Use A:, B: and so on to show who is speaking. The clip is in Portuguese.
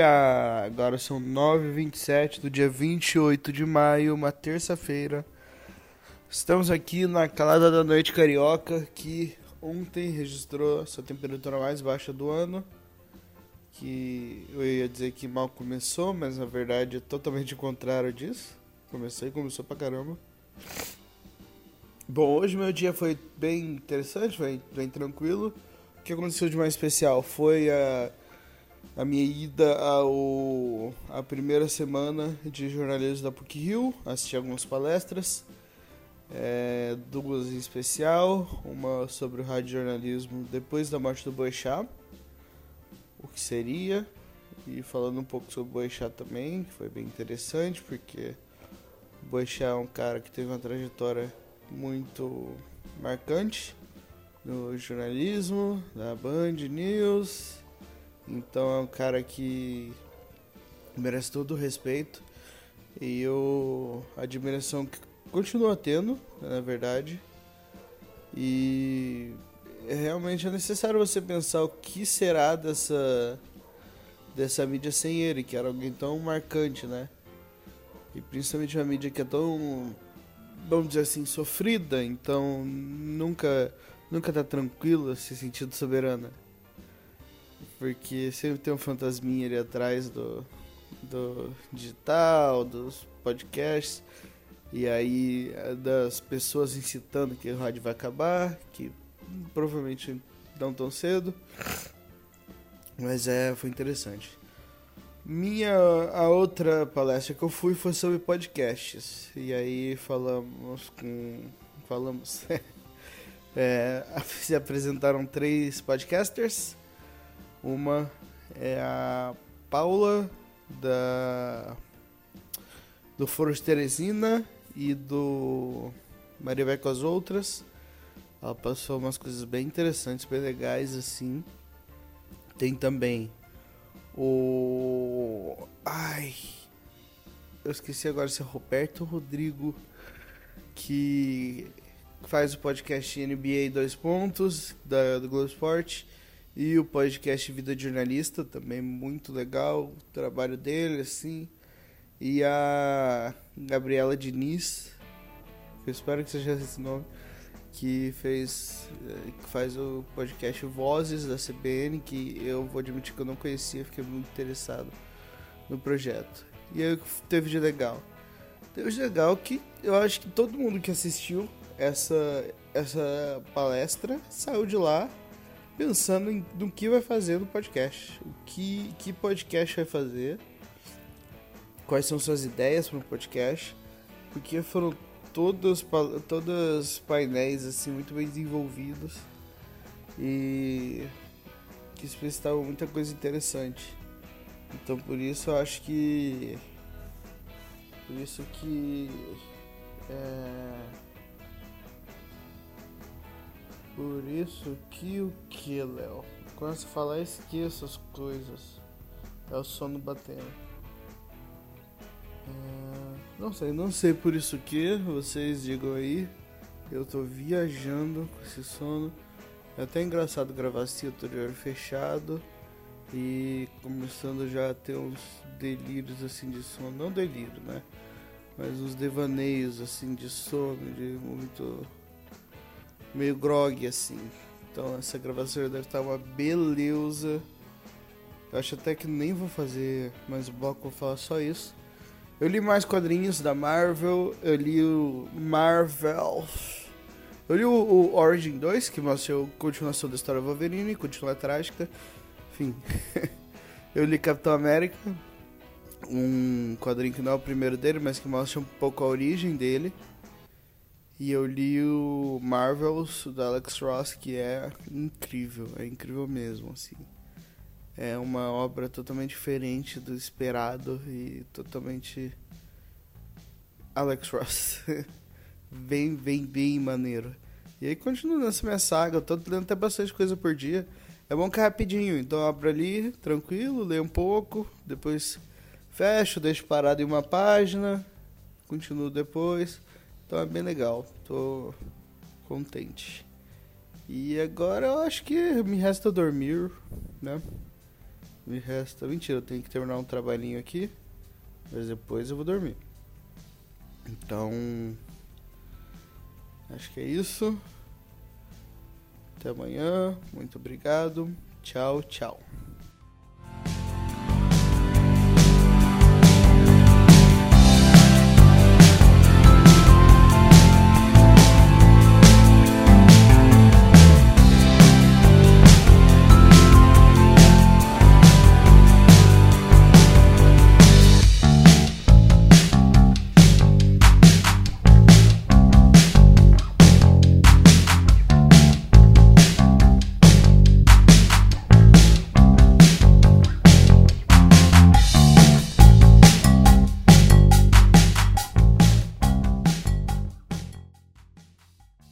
A: dia! Agora são 9h27 do dia 28 de maio, uma terça-feira. Estamos aqui na calada da noite carioca, que ontem registrou sua temperatura mais baixa do ano. Que eu ia dizer que mal começou, mas na verdade é totalmente o contrário disso. Começou e começou pra caramba. Bom, hoje meu dia foi bem interessante, foi bem tranquilo. O que aconteceu de mais especial foi a, a minha ida ao a primeira semana de jornalismo da PUC Rio, assisti algumas palestras, é, duas em especial, uma sobre o rádio jornalismo depois da morte do Boechat, o que seria, e falando um pouco sobre o Boechat também, que foi bem interessante, porque o Boechat é um cara que teve uma trajetória muito marcante no jornalismo, na Band News. Então é um cara que merece todo o respeito e eu a admiração que continua tendo, na verdade. E realmente é necessário você pensar o que será dessa dessa mídia sem ele, que era alguém tão marcante, né? E principalmente uma mídia que é tão vamos dizer assim, sofrida, então nunca, nunca tá tranquila, se sentindo soberana. Porque sempre tem um fantasminha ali atrás do, do digital, dos podcasts, e aí das pessoas incitando que o rádio vai acabar, que provavelmente não tão cedo. Mas é, foi interessante. Minha a outra palestra que eu fui foi sobre podcasts. E aí falamos com falamos é, se apresentaram três podcasters. Uma é a Paula da do Foro de Teresina e do Maria vai com as outras. Ela passou umas coisas bem interessantes, bem legais assim. Tem também o. Ai. Eu esqueci agora se é Roberto Rodrigo que faz o podcast NBA Dois Pontos da, do Globo Esporte e o podcast Vida de Jornalista, também muito legal o trabalho dele, assim. E a Gabriela Diniz, eu espero que seja esse nome, que fez eh, que faz o podcast Vozes da CBN, que eu vou admitir que eu não conhecia, fiquei muito interessado no projeto. E aí teve de legal. Teve de legal que eu acho que todo mundo que assistiu essa essa palestra saiu de lá pensando em, no que vai fazer no podcast. O que, que podcast vai fazer? Quais são suas ideias para o podcast? Porque foram todos, todos painéis assim muito bem desenvolvidos e que explicitavam muita coisa interessante. Então por isso eu acho que por isso que é, por isso que o que, Léo? Quando você falar, esqueça as coisas. É o sono batendo. É... Não sei, não sei por isso que vocês digam aí. Eu tô viajando com esse sono. É até engraçado gravar assim, eu tô de olho fechado e começando já a ter uns delírios assim de sono. Não delírio, né? Mas uns devaneios assim de sono, de muito. Meio grog assim. Então essa gravação deve estar uma beleza. Eu acho até que nem vou fazer mais bloco, vou falar só isso. Eu li mais quadrinhos da Marvel, eu li o Marvel. Eu li o, o Origin 2, que mostra a continuação da história Wolverine, continua trágica. Enfim. eu li Capitão América, um quadrinho que não é o primeiro dele, mas que mostra um pouco a origem dele. E eu li o Marvels do Alex Ross, que é incrível, é incrível mesmo, assim é uma obra totalmente diferente do esperado e totalmente Alex Ross. bem, bem, bem maneiro. E aí continua nessa minha saga, eu tô lendo até bastante coisa por dia. É bom que é rapidinho, então abro ali, tranquilo, leio um pouco, depois fecho, deixo parado em uma página, continuo depois. Então é bem legal, tô contente. E agora eu acho que me resta dormir, né? Me resta. Mentira, eu tenho que terminar um trabalhinho aqui. Mas depois eu vou dormir. Então. Acho que é isso. Até amanhã. Muito obrigado. Tchau, tchau.